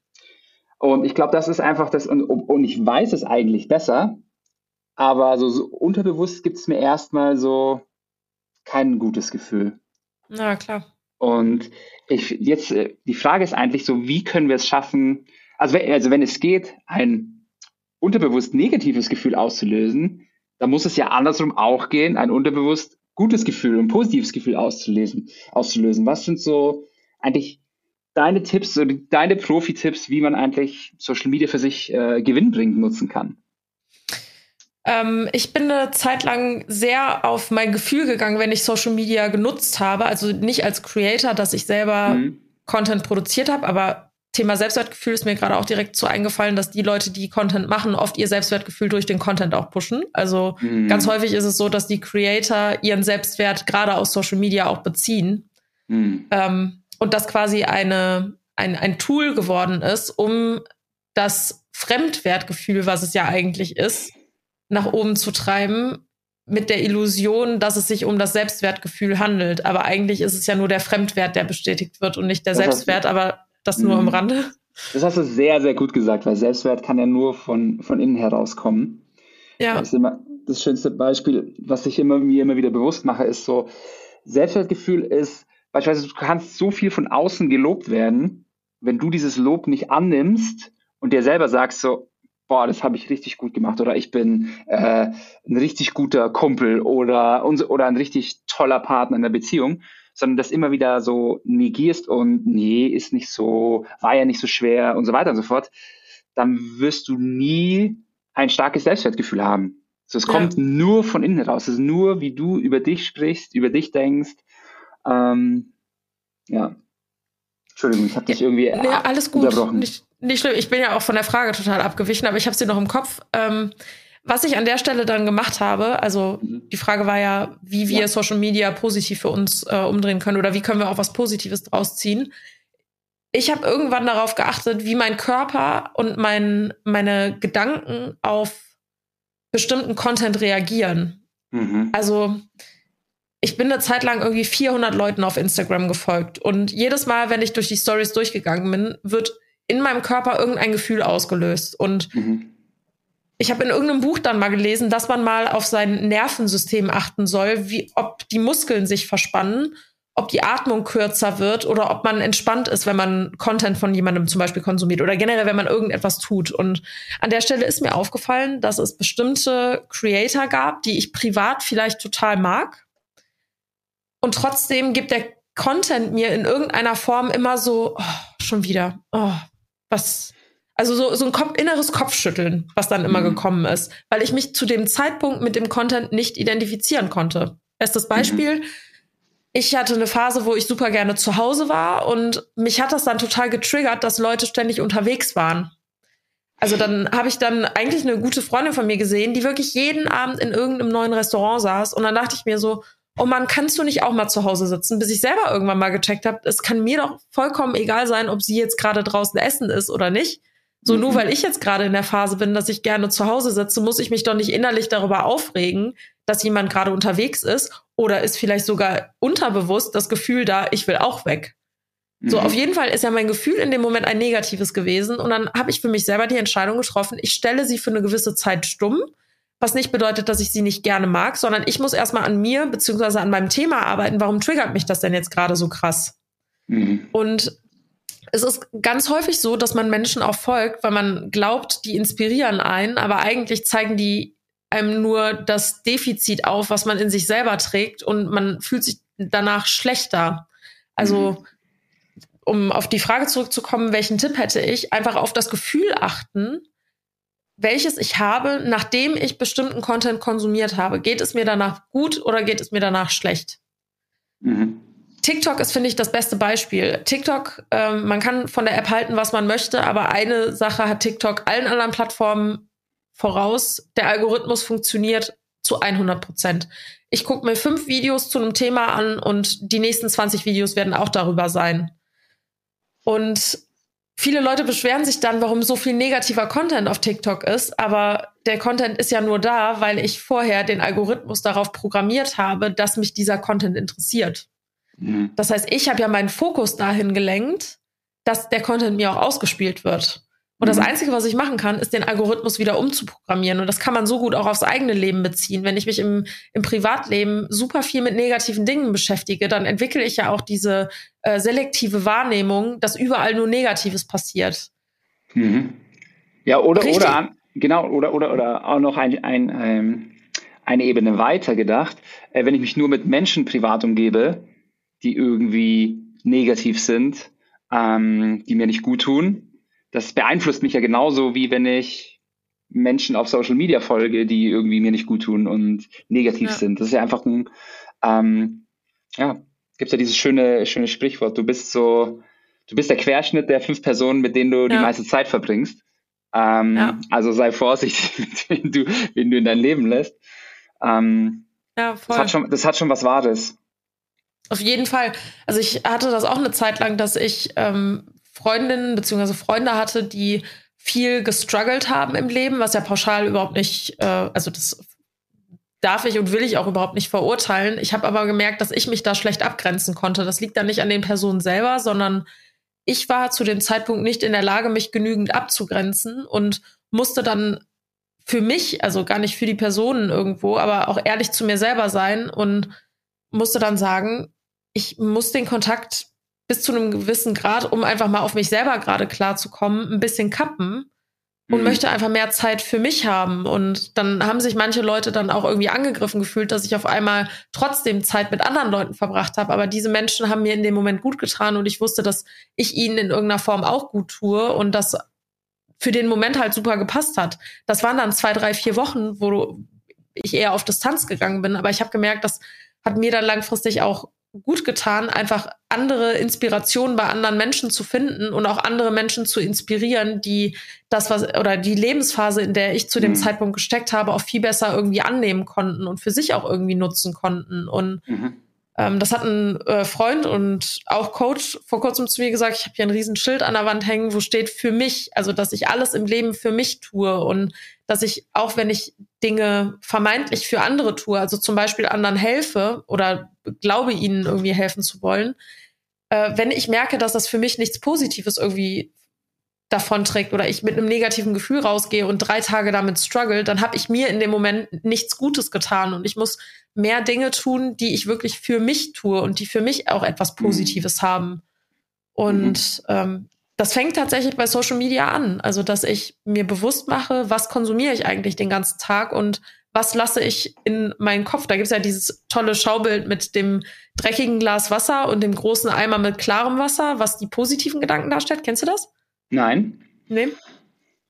Und ich glaube, das ist einfach das, und, und ich weiß es eigentlich besser, aber so, so unterbewusst gibt es mir erstmal so kein gutes Gefühl. Na klar. Und ich jetzt, äh, die Frage ist eigentlich so, wie können wir es schaffen, also, also wenn es geht, ein unterbewusst negatives Gefühl auszulösen, dann muss es ja andersrum auch gehen, ein unterbewusst gutes Gefühl, ein positives Gefühl auszulösen. auszulösen. Was sind so eigentlich deine Tipps, deine Profi-Tipps, wie man eigentlich Social Media für sich äh, gewinnbringend nutzen kann? Ähm, ich bin eine Zeit lang sehr auf mein Gefühl gegangen, wenn ich Social Media genutzt habe. Also nicht als Creator, dass ich selber mhm. Content produziert habe, aber Thema Selbstwertgefühl ist mir gerade auch direkt so eingefallen, dass die Leute, die Content machen, oft ihr Selbstwertgefühl durch den Content auch pushen. Also mhm. ganz häufig ist es so, dass die Creator ihren Selbstwert gerade aus Social Media auch beziehen. Mhm. Ähm, und das quasi eine, ein, ein Tool geworden ist, um das Fremdwertgefühl, was es ja eigentlich ist, nach oben zu treiben, mit der Illusion, dass es sich um das Selbstwertgefühl handelt. Aber eigentlich ist es ja nur der Fremdwert, der bestätigt wird und nicht der Selbstwert. Aber das nur am mhm. Rande. Das hast du sehr, sehr gut gesagt, weil Selbstwert kann ja nur von, von innen herauskommen. Ja. Das ist immer das schönste Beispiel, was ich immer, mir immer wieder bewusst mache, ist so, Selbstwertgefühl ist, beispielsweise, du kannst so viel von außen gelobt werden, wenn du dieses Lob nicht annimmst und dir selber sagst so, boah, das habe ich richtig gut gemacht oder ich bin äh, ein richtig guter Kumpel oder, oder ein richtig toller Partner in der Beziehung, sondern das immer wieder so negierst und nee, ist nicht so, war ja nicht so schwer und so weiter und so fort, dann wirst du nie ein starkes Selbstwertgefühl haben. So, es ja. kommt nur von innen heraus. Es ist nur, wie du über dich sprichst, über dich denkst. Ähm, ja. Entschuldigung, ich habe dich irgendwie nee, alles gut. unterbrochen. Nicht, nicht schlimm. Ich bin ja auch von der Frage total abgewichen, aber ich habe sie noch im Kopf. Ähm, was ich an der Stelle dann gemacht habe, also mhm. die Frage war ja, wie wir ja. Social Media positiv für uns äh, umdrehen können oder wie können wir auch was Positives draus ziehen. Ich habe irgendwann darauf geachtet, wie mein Körper und mein, meine Gedanken auf bestimmten Content reagieren. Mhm. Also ich bin eine Zeit lang irgendwie 400 Leuten auf Instagram gefolgt und jedes Mal, wenn ich durch die Stories durchgegangen bin, wird in meinem Körper irgendein Gefühl ausgelöst und mhm ich habe in irgendeinem Buch dann mal gelesen, dass man mal auf sein Nervensystem achten soll, wie ob die Muskeln sich verspannen, ob die Atmung kürzer wird oder ob man entspannt ist, wenn man Content von jemandem zum Beispiel konsumiert oder generell, wenn man irgendetwas tut. Und an der Stelle ist mir aufgefallen, dass es bestimmte Creator gab, die ich privat vielleicht total mag. Und trotzdem gibt der Content mir in irgendeiner Form immer so, oh, schon wieder, oh, was, also so, so ein Kopf, inneres Kopfschütteln, was dann immer mhm. gekommen ist, weil ich mich zu dem Zeitpunkt mit dem Content nicht identifizieren konnte. Bestes Beispiel. Mhm. Ich hatte eine Phase, wo ich super gerne zu Hause war und mich hat das dann total getriggert, dass Leute ständig unterwegs waren. Also dann habe ich dann eigentlich eine gute Freundin von mir gesehen, die wirklich jeden Abend in irgendeinem neuen Restaurant saß. Und dann dachte ich mir so, oh Mann, kannst du nicht auch mal zu Hause sitzen, bis ich selber irgendwann mal gecheckt habe, es kann mir doch vollkommen egal sein, ob sie jetzt gerade draußen essen ist oder nicht. So nur weil ich jetzt gerade in der Phase bin, dass ich gerne zu Hause sitze, muss ich mich doch nicht innerlich darüber aufregen, dass jemand gerade unterwegs ist oder ist vielleicht sogar unterbewusst das Gefühl da, ich will auch weg. Mhm. So, auf jeden Fall ist ja mein Gefühl in dem Moment ein negatives gewesen und dann habe ich für mich selber die Entscheidung getroffen, ich stelle sie für eine gewisse Zeit stumm, was nicht bedeutet, dass ich sie nicht gerne mag, sondern ich muss erstmal an mir beziehungsweise an meinem Thema arbeiten. Warum triggert mich das denn jetzt gerade so krass? Mhm. Und es ist ganz häufig so, dass man Menschen auch folgt, weil man glaubt, die inspirieren einen, aber eigentlich zeigen die einem nur das Defizit auf, was man in sich selber trägt und man fühlt sich danach schlechter. Also, mhm. um auf die Frage zurückzukommen, welchen Tipp hätte ich? Einfach auf das Gefühl achten, welches ich habe, nachdem ich bestimmten Content konsumiert habe. Geht es mir danach gut oder geht es mir danach schlecht? Mhm. TikTok ist, finde ich, das beste Beispiel. TikTok, ähm, man kann von der App halten, was man möchte, aber eine Sache hat TikTok allen anderen Plattformen voraus. Der Algorithmus funktioniert zu 100 Prozent. Ich gucke mir fünf Videos zu einem Thema an und die nächsten 20 Videos werden auch darüber sein. Und viele Leute beschweren sich dann, warum so viel negativer Content auf TikTok ist, aber der Content ist ja nur da, weil ich vorher den Algorithmus darauf programmiert habe, dass mich dieser Content interessiert. Mhm. Das heißt, ich habe ja meinen Fokus dahin gelenkt, dass der Content mir auch ausgespielt wird. Und das mhm. Einzige, was ich machen kann, ist den Algorithmus wieder umzuprogrammieren. Und das kann man so gut auch aufs eigene Leben beziehen. Wenn ich mich im, im Privatleben super viel mit negativen Dingen beschäftige, dann entwickle ich ja auch diese äh, selektive Wahrnehmung, dass überall nur Negatives passiert. Mhm. Ja, oder, Richtig. oder, genau, oder, oder, oder auch noch ein, ein, ein ähm, eine Ebene weiter gedacht. Äh, wenn ich mich nur mit Menschen privat umgebe, die irgendwie negativ sind, ähm, die mir nicht gut tun. Das beeinflusst mich ja genauso, wie wenn ich Menschen auf Social Media folge, die irgendwie mir nicht gut tun und negativ ja. sind. Das ist ja einfach ein, ähm, ja, gibt ja dieses schöne, schöne Sprichwort, du bist so, du bist der Querschnitt der fünf Personen, mit denen du ja. die meiste Zeit verbringst. Ähm, ja. Also sei vorsichtig, wem du, wen du in dein Leben lässt. Ähm, ja, voll. Das hat, schon, das hat schon was Wahres. Auf jeden Fall. Also ich hatte das auch eine Zeit lang, dass ich ähm, Freundinnen bzw. Freunde hatte, die viel gestruggelt haben im Leben, was ja pauschal überhaupt nicht, äh, also das darf ich und will ich auch überhaupt nicht verurteilen. Ich habe aber gemerkt, dass ich mich da schlecht abgrenzen konnte. Das liegt dann nicht an den Personen selber, sondern ich war zu dem Zeitpunkt nicht in der Lage, mich genügend abzugrenzen und musste dann für mich, also gar nicht für die Personen irgendwo, aber auch ehrlich zu mir selber sein und musste dann sagen, ich muss den Kontakt bis zu einem gewissen Grad, um einfach mal auf mich selber gerade klarzukommen, ein bisschen kappen und mhm. möchte einfach mehr Zeit für mich haben. Und dann haben sich manche Leute dann auch irgendwie angegriffen gefühlt, dass ich auf einmal trotzdem Zeit mit anderen Leuten verbracht habe. Aber diese Menschen haben mir in dem Moment gut getan und ich wusste, dass ich ihnen in irgendeiner Form auch gut tue und das für den Moment halt super gepasst hat. Das waren dann zwei, drei, vier Wochen, wo ich eher auf Distanz gegangen bin. Aber ich habe gemerkt, das hat mir dann langfristig auch gut getan, einfach andere Inspirationen bei anderen Menschen zu finden und auch andere Menschen zu inspirieren, die das was oder die Lebensphase, in der ich zu dem mhm. Zeitpunkt gesteckt habe, auch viel besser irgendwie annehmen konnten und für sich auch irgendwie nutzen konnten. Und mhm. ähm, das hat ein äh, Freund und auch Coach vor kurzem zu mir gesagt, ich habe hier ein riesen Schild an der Wand hängen, wo steht für mich, also dass ich alles im Leben für mich tue und dass ich, auch wenn ich Dinge vermeintlich für andere tue, also zum Beispiel anderen helfe oder glaube ihnen irgendwie helfen zu wollen, äh, wenn ich merke, dass das für mich nichts Positives irgendwie davonträgt oder ich mit einem negativen Gefühl rausgehe und drei Tage damit struggle, dann habe ich mir in dem Moment nichts Gutes getan und ich muss mehr Dinge tun, die ich wirklich für mich tue und die für mich auch etwas mhm. Positives mhm. haben. Und mhm. ähm, das fängt tatsächlich bei Social Media an. Also, dass ich mir bewusst mache, was konsumiere ich eigentlich den ganzen Tag und was lasse ich in meinen Kopf. Da gibt es ja dieses tolle Schaubild mit dem dreckigen Glas Wasser und dem großen Eimer mit klarem Wasser, was die positiven Gedanken darstellt. Kennst du das? Nein. Nee.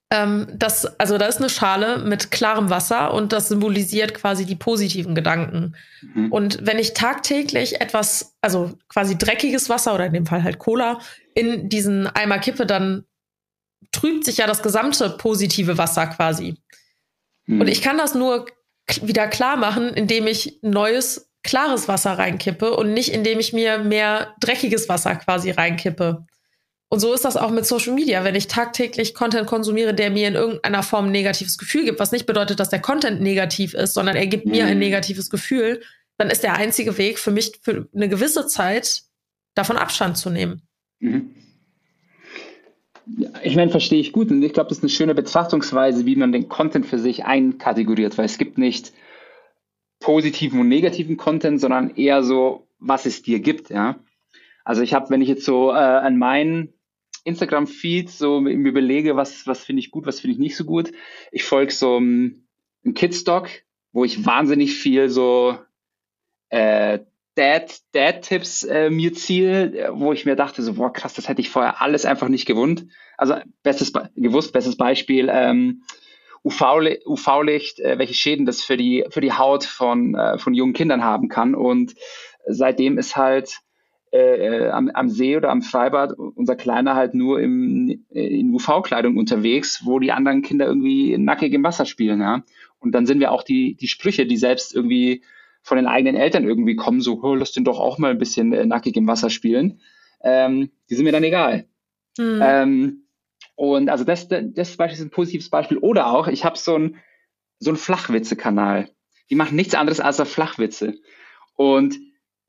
Ähm, das, also da ist eine Schale mit klarem Wasser und das symbolisiert quasi die positiven Gedanken. Mhm. Und wenn ich tagtäglich etwas, also quasi dreckiges Wasser oder in dem Fall halt Cola, in diesen Eimer kippe, dann trübt sich ja das gesamte positive Wasser quasi. Mhm. Und ich kann das nur wieder klar machen, indem ich neues, klares Wasser reinkippe und nicht indem ich mir mehr dreckiges Wasser quasi reinkippe. Und so ist das auch mit Social Media. Wenn ich tagtäglich Content konsumiere, der mir in irgendeiner Form ein negatives Gefühl gibt, was nicht bedeutet, dass der Content negativ ist, sondern er gibt mhm. mir ein mhm. negatives Gefühl, dann ist der einzige Weg für mich für eine gewisse Zeit davon Abstand zu nehmen. Mhm. Ich meine, verstehe ich gut. Und ich glaube, das ist eine schöne Betrachtungsweise, wie man den Content für sich einkategoriert, weil es gibt nicht positiven und negativen Content, sondern eher so, was es dir gibt, ja. Also ich habe, wenn ich jetzt so äh, an meinen Instagram-Feed so mir überlege, was, was finde ich gut, was finde ich nicht so gut. Ich folge so einem, einem Kidstock, wo ich wahnsinnig viel so äh, Dad, Dad-Tipps äh, mir ziehe, wo ich mir dachte, so, boah, krass, das hätte ich vorher alles einfach nicht gewusst. Also bestes gewusst, bestes Beispiel, ähm, UV-Licht, UV äh, welche Schäden das für die, für die Haut von, äh, von jungen Kindern haben kann. Und seitdem ist halt äh, am, am See oder am Freibad unser Kleiner halt nur im, äh, in UV-Kleidung unterwegs, wo die anderen Kinder irgendwie nackig im Wasser spielen. Ja? Und dann sind wir auch die, die Sprüche, die selbst irgendwie von den eigenen Eltern irgendwie kommen, so, oh, lass den doch auch mal ein bisschen äh, nackig im Wasser spielen. Ähm, die sind mir dann egal. Mhm. Ähm, und also das, das, Beispiel ist ein positives Beispiel. Oder auch, ich habe so ein so Flachwitze-Kanal. Die machen nichts anderes als Flachwitze. Und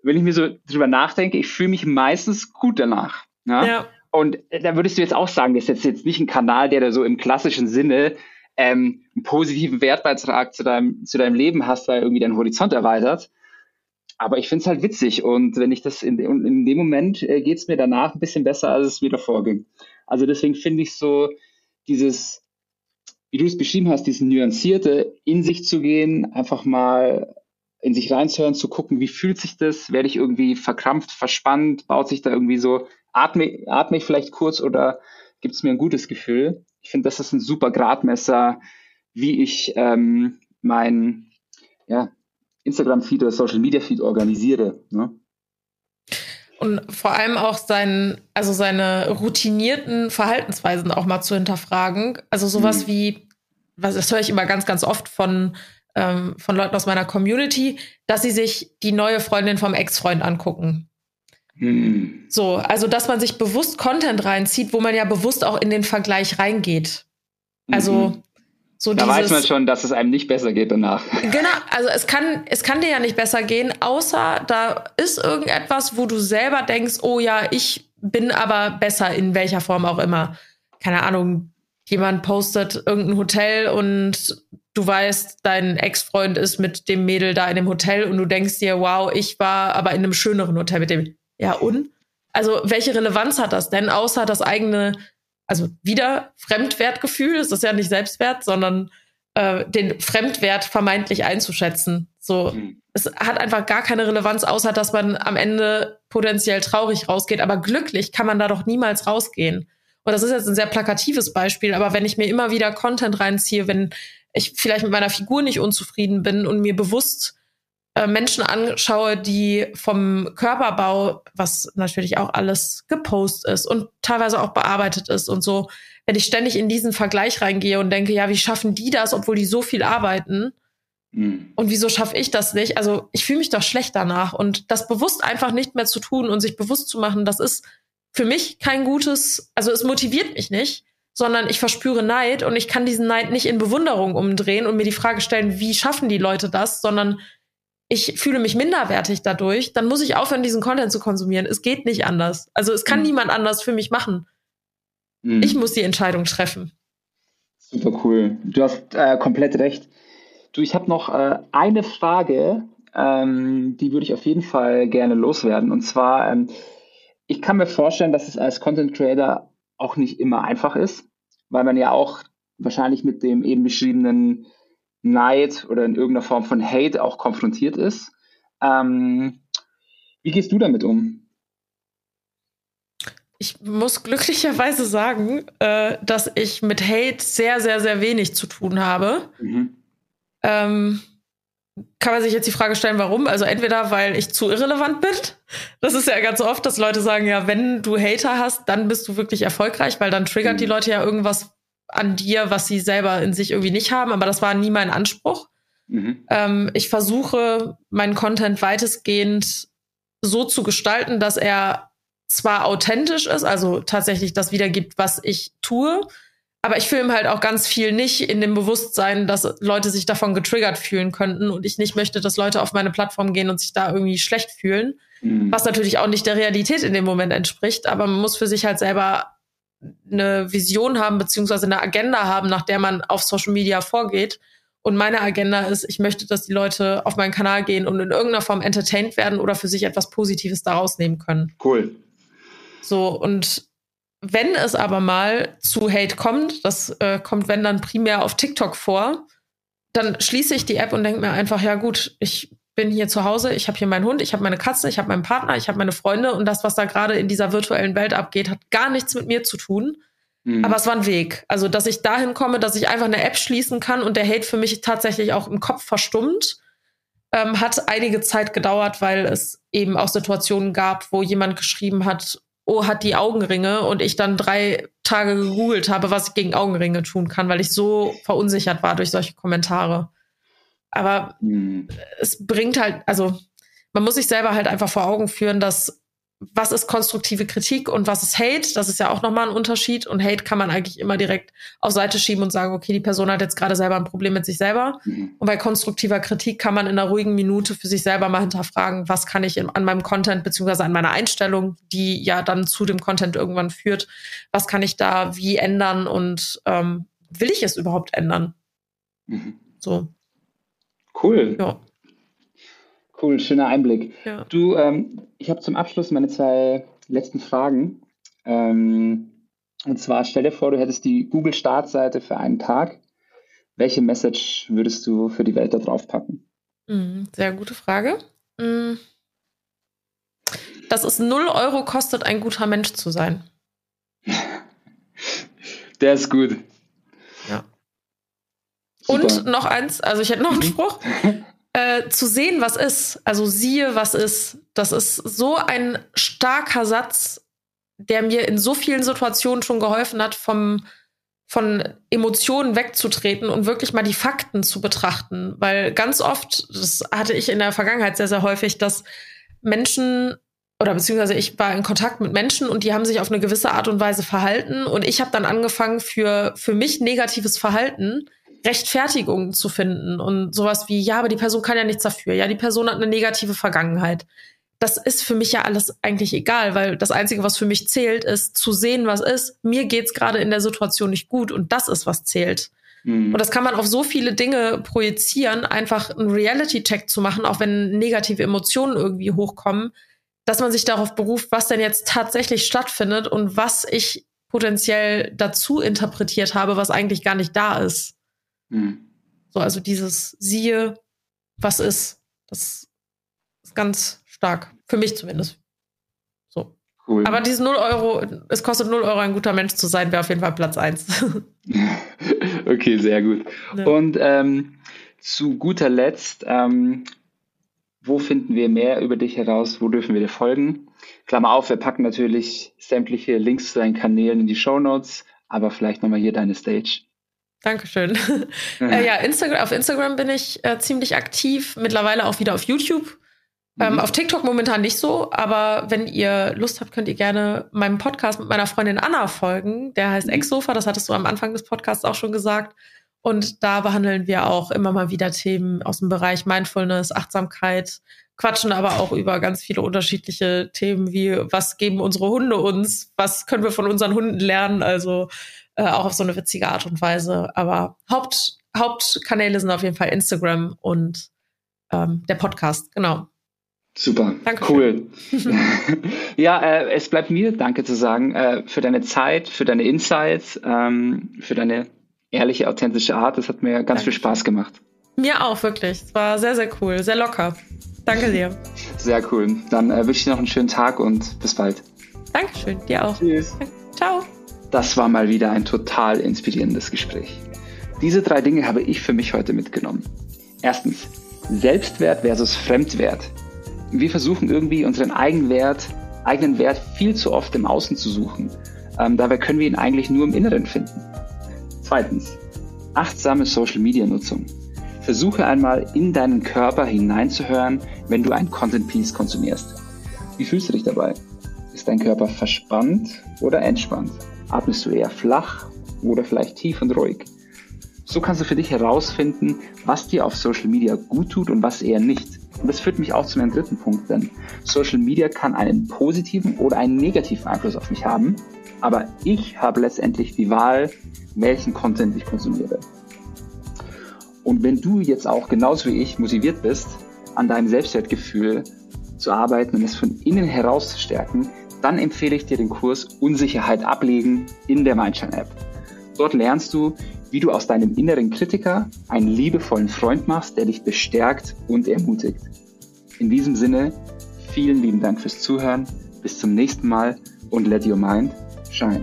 wenn ich mir so drüber nachdenke, ich fühle mich meistens gut danach. Ja? ja. Und da würdest du jetzt auch sagen, das ist jetzt nicht ein Kanal, der da so im klassischen Sinne ähm, einen positiven Wertbeitrag zu deinem, zu deinem Leben hast, weil irgendwie dein Horizont erweitert. Aber ich finde es halt witzig und wenn ich das in, in dem Moment äh, geht es mir danach ein bisschen besser, als es mir davor ging. Also deswegen finde ich so dieses, wie du es beschrieben hast, dieses nuancierte, in sich zu gehen, einfach mal in sich reinzuhören, zu gucken, wie fühlt sich das? Werde ich irgendwie verkrampft, verspannt? Baut sich da irgendwie so, atme, atme ich vielleicht kurz oder gibt es mir ein gutes Gefühl? Ich finde, das ist ein super Gradmesser, wie ich ähm, mein ja, Instagram-Feed oder Social-Media-Feed organisiere. Ne? Und vor allem auch sein, also seine routinierten Verhaltensweisen auch mal zu hinterfragen. Also sowas mhm. wie, was das höre ich immer ganz, ganz oft von ähm, von Leuten aus meiner Community, dass sie sich die neue Freundin vom Ex-Freund angucken. Hm. So, also dass man sich bewusst Content reinzieht, wo man ja bewusst auch in den Vergleich reingeht. Also mhm. so da dieses, weiß man schon, dass es einem nicht besser geht danach. Genau, also es kann, es kann dir ja nicht besser gehen, außer da ist irgendetwas, wo du selber denkst, oh ja, ich bin aber besser in welcher Form auch immer. Keine Ahnung, jemand postet irgendein Hotel und du weißt, dein Ex-Freund ist mit dem Mädel da in dem Hotel und du denkst dir, wow, ich war aber in einem schöneren Hotel mit dem. Ja, und? Also, welche Relevanz hat das denn, außer das eigene, also wieder Fremdwertgefühl, es ist ja nicht Selbstwert, sondern äh, den Fremdwert vermeintlich einzuschätzen. So, mhm. es hat einfach gar keine Relevanz, außer dass man am Ende potenziell traurig rausgeht, aber glücklich kann man da doch niemals rausgehen. Und das ist jetzt ein sehr plakatives Beispiel, aber wenn ich mir immer wieder Content reinziehe, wenn ich vielleicht mit meiner Figur nicht unzufrieden bin und mir bewusst äh, Menschen anschaue, die vom Körperbau, was natürlich auch alles gepostet ist und teilweise auch bearbeitet ist und so, wenn ich ständig in diesen Vergleich reingehe und denke, ja, wie schaffen die das, obwohl die so viel arbeiten? Mhm. Und wieso schaffe ich das nicht? Also ich fühle mich doch schlecht danach. Und das bewusst einfach nicht mehr zu tun und sich bewusst zu machen, das ist für mich kein gutes, also es motiviert mich nicht sondern ich verspüre Neid und ich kann diesen Neid nicht in Bewunderung umdrehen und mir die Frage stellen, wie schaffen die Leute das, sondern ich fühle mich minderwertig dadurch, dann muss ich aufhören, diesen Content zu konsumieren. Es geht nicht anders. Also es kann mhm. niemand anders für mich machen. Mhm. Ich muss die Entscheidung treffen. Super cool. Du hast äh, komplett recht. Du, ich habe noch äh, eine Frage, ähm, die würde ich auf jeden Fall gerne loswerden. Und zwar, ähm, ich kann mir vorstellen, dass es als Content Creator auch nicht immer einfach ist, weil man ja auch wahrscheinlich mit dem eben beschriebenen Neid oder in irgendeiner Form von Hate auch konfrontiert ist. Ähm, wie gehst du damit um? Ich muss glücklicherweise sagen, äh, dass ich mit Hate sehr, sehr, sehr wenig zu tun habe. Mhm. Ähm, kann man sich jetzt die Frage stellen, warum? Also entweder, weil ich zu irrelevant bin. Das ist ja ganz oft, dass Leute sagen, ja, wenn du Hater hast, dann bist du wirklich erfolgreich, weil dann triggert mhm. die Leute ja irgendwas an dir, was sie selber in sich irgendwie nicht haben. Aber das war nie mein Anspruch. Mhm. Ähm, ich versuche, meinen Content weitestgehend so zu gestalten, dass er zwar authentisch ist, also tatsächlich das wiedergibt, was ich tue, aber ich filme halt auch ganz viel nicht in dem Bewusstsein, dass Leute sich davon getriggert fühlen könnten und ich nicht möchte, dass Leute auf meine Plattform gehen und sich da irgendwie schlecht fühlen, mhm. was natürlich auch nicht der Realität in dem Moment entspricht, aber man muss für sich halt selber eine Vision haben, beziehungsweise eine Agenda haben, nach der man auf Social Media vorgeht. Und meine Agenda ist, ich möchte, dass die Leute auf meinen Kanal gehen und in irgendeiner Form entertained werden oder für sich etwas Positives daraus nehmen können. Cool. So, und wenn es aber mal zu Hate kommt, das äh, kommt, wenn dann primär auf TikTok vor, dann schließe ich die App und denke mir einfach, ja gut, ich bin hier zu Hause, ich habe hier meinen Hund, ich habe meine Katze, ich habe meinen Partner, ich habe meine Freunde und das, was da gerade in dieser virtuellen Welt abgeht, hat gar nichts mit mir zu tun. Mhm. Aber es war ein Weg. Also, dass ich dahin komme, dass ich einfach eine App schließen kann und der Hate für mich tatsächlich auch im Kopf verstummt, ähm, hat einige Zeit gedauert, weil es eben auch Situationen gab, wo jemand geschrieben hat, oh, hat die Augenringe und ich dann drei Tage gegoogelt habe, was ich gegen Augenringe tun kann, weil ich so verunsichert war durch solche Kommentare. Aber mhm. es bringt halt, also man muss sich selber halt einfach vor Augen führen, dass was ist konstruktive Kritik und was ist Hate? Das ist ja auch nochmal ein Unterschied. Und Hate kann man eigentlich immer direkt auf Seite schieben und sagen, okay, die Person hat jetzt gerade selber ein Problem mit sich selber. Mhm. Und bei konstruktiver Kritik kann man in einer ruhigen Minute für sich selber mal hinterfragen, was kann ich in, an meinem Content beziehungsweise an meiner Einstellung, die ja dann zu dem Content irgendwann führt, was kann ich da wie ändern und ähm, will ich es überhaupt ändern? Mhm. So. Cool. Ja. Cool, schöner Einblick. Ja. Du, ähm, ich habe zum Abschluss meine zwei letzten Fragen. Ähm, und zwar stell dir vor, du hättest die Google-Startseite für einen Tag. Welche Message würdest du für die Welt da drauf packen? Mhm, sehr gute Frage. Dass es 0 Euro kostet, ein guter Mensch zu sein. Der ist gut. Super. Und noch eins, also ich hätte noch einen mhm. Spruch. äh, zu sehen, was ist. Also siehe, was ist. Das ist so ein starker Satz, der mir in so vielen Situationen schon geholfen hat, vom, von Emotionen wegzutreten und wirklich mal die Fakten zu betrachten. Weil ganz oft, das hatte ich in der Vergangenheit sehr, sehr häufig, dass Menschen oder beziehungsweise ich war in Kontakt mit Menschen und die haben sich auf eine gewisse Art und Weise verhalten und ich habe dann angefangen für für mich negatives Verhalten Rechtfertigungen zu finden und sowas wie, ja, aber die Person kann ja nichts dafür. Ja, die Person hat eine negative Vergangenheit. Das ist für mich ja alles eigentlich egal, weil das Einzige, was für mich zählt, ist zu sehen, was ist. Mir geht's gerade in der Situation nicht gut und das ist, was zählt. Mhm. Und das kann man auf so viele Dinge projizieren, einfach einen Reality-Check zu machen, auch wenn negative Emotionen irgendwie hochkommen, dass man sich darauf beruft, was denn jetzt tatsächlich stattfindet und was ich potenziell dazu interpretiert habe, was eigentlich gar nicht da ist. Mhm. So, also dieses siehe, was ist, das ist ganz stark. Für mich zumindest. So. Cool. Aber diese 0 Euro, es kostet 0 Euro, ein guter Mensch zu sein, wäre auf jeden Fall Platz 1. okay, sehr gut. Ja. Und ähm, zu guter Letzt, ähm, wo finden wir mehr über dich heraus? Wo dürfen wir dir folgen? Klammer auf, wir packen natürlich sämtliche Links zu deinen Kanälen in die Show Notes, aber vielleicht nochmal hier deine Stage. Dankeschön. äh, ja, Instagram, auf Instagram bin ich äh, ziemlich aktiv, mittlerweile auch wieder auf YouTube. Ähm, mhm. auf TikTok momentan nicht so, aber wenn ihr Lust habt, könnt ihr gerne meinem Podcast mit meiner Freundin Anna folgen. Der heißt mhm. Exsofa, das hattest du am Anfang des Podcasts auch schon gesagt. Und da behandeln wir auch immer mal wieder Themen aus dem Bereich Mindfulness, Achtsamkeit, quatschen aber auch über ganz viele unterschiedliche Themen wie, was geben unsere Hunde uns, was können wir von unseren Hunden lernen. Also äh, auch auf so eine witzige Art und Weise. Aber Haupt, Hauptkanäle sind auf jeden Fall Instagram und ähm, der Podcast, genau. Super, Dankeschön. cool. ja, äh, es bleibt mir Danke zu sagen äh, für deine Zeit, für deine Insights, ähm, für deine ehrliche, authentische Art. Das hat mir ganz Danke. viel Spaß gemacht. Mir auch, wirklich. Es war sehr, sehr cool, sehr locker. Danke dir. Sehr cool. Dann äh, wünsche ich dir noch einen schönen Tag und bis bald. Dankeschön, dir auch. Tschüss. Ciao. Das war mal wieder ein total inspirierendes Gespräch. Diese drei Dinge habe ich für mich heute mitgenommen. Erstens, Selbstwert versus Fremdwert. Wir versuchen irgendwie unseren Eigenwert, eigenen Wert viel zu oft im Außen zu suchen. Ähm, dabei können wir ihn eigentlich nur im Inneren finden. Zweitens, achtsame Social-Media-Nutzung. Versuche einmal in deinen Körper hineinzuhören, wenn du ein Content-Piece konsumierst. Wie fühlst du dich dabei? Ist dein Körper verspannt oder entspannt? Atmest du eher flach oder vielleicht tief und ruhig? So kannst du für dich herausfinden, was dir auf Social Media gut tut und was eher nicht. Und das führt mich auch zu meinem dritten Punkt, denn Social Media kann einen positiven oder einen negativen Einfluss auf mich haben, aber ich habe letztendlich die Wahl, welchen Content ich konsumiere. Und wenn du jetzt auch genauso wie ich motiviert bist, an deinem Selbstwertgefühl zu arbeiten und es von innen heraus zu stärken, dann empfehle ich dir den Kurs Unsicherheit ablegen in der Mindshine App. Dort lernst du, wie du aus deinem inneren Kritiker einen liebevollen Freund machst, der dich bestärkt und ermutigt. In diesem Sinne, vielen lieben Dank fürs Zuhören, bis zum nächsten Mal und let your mind shine.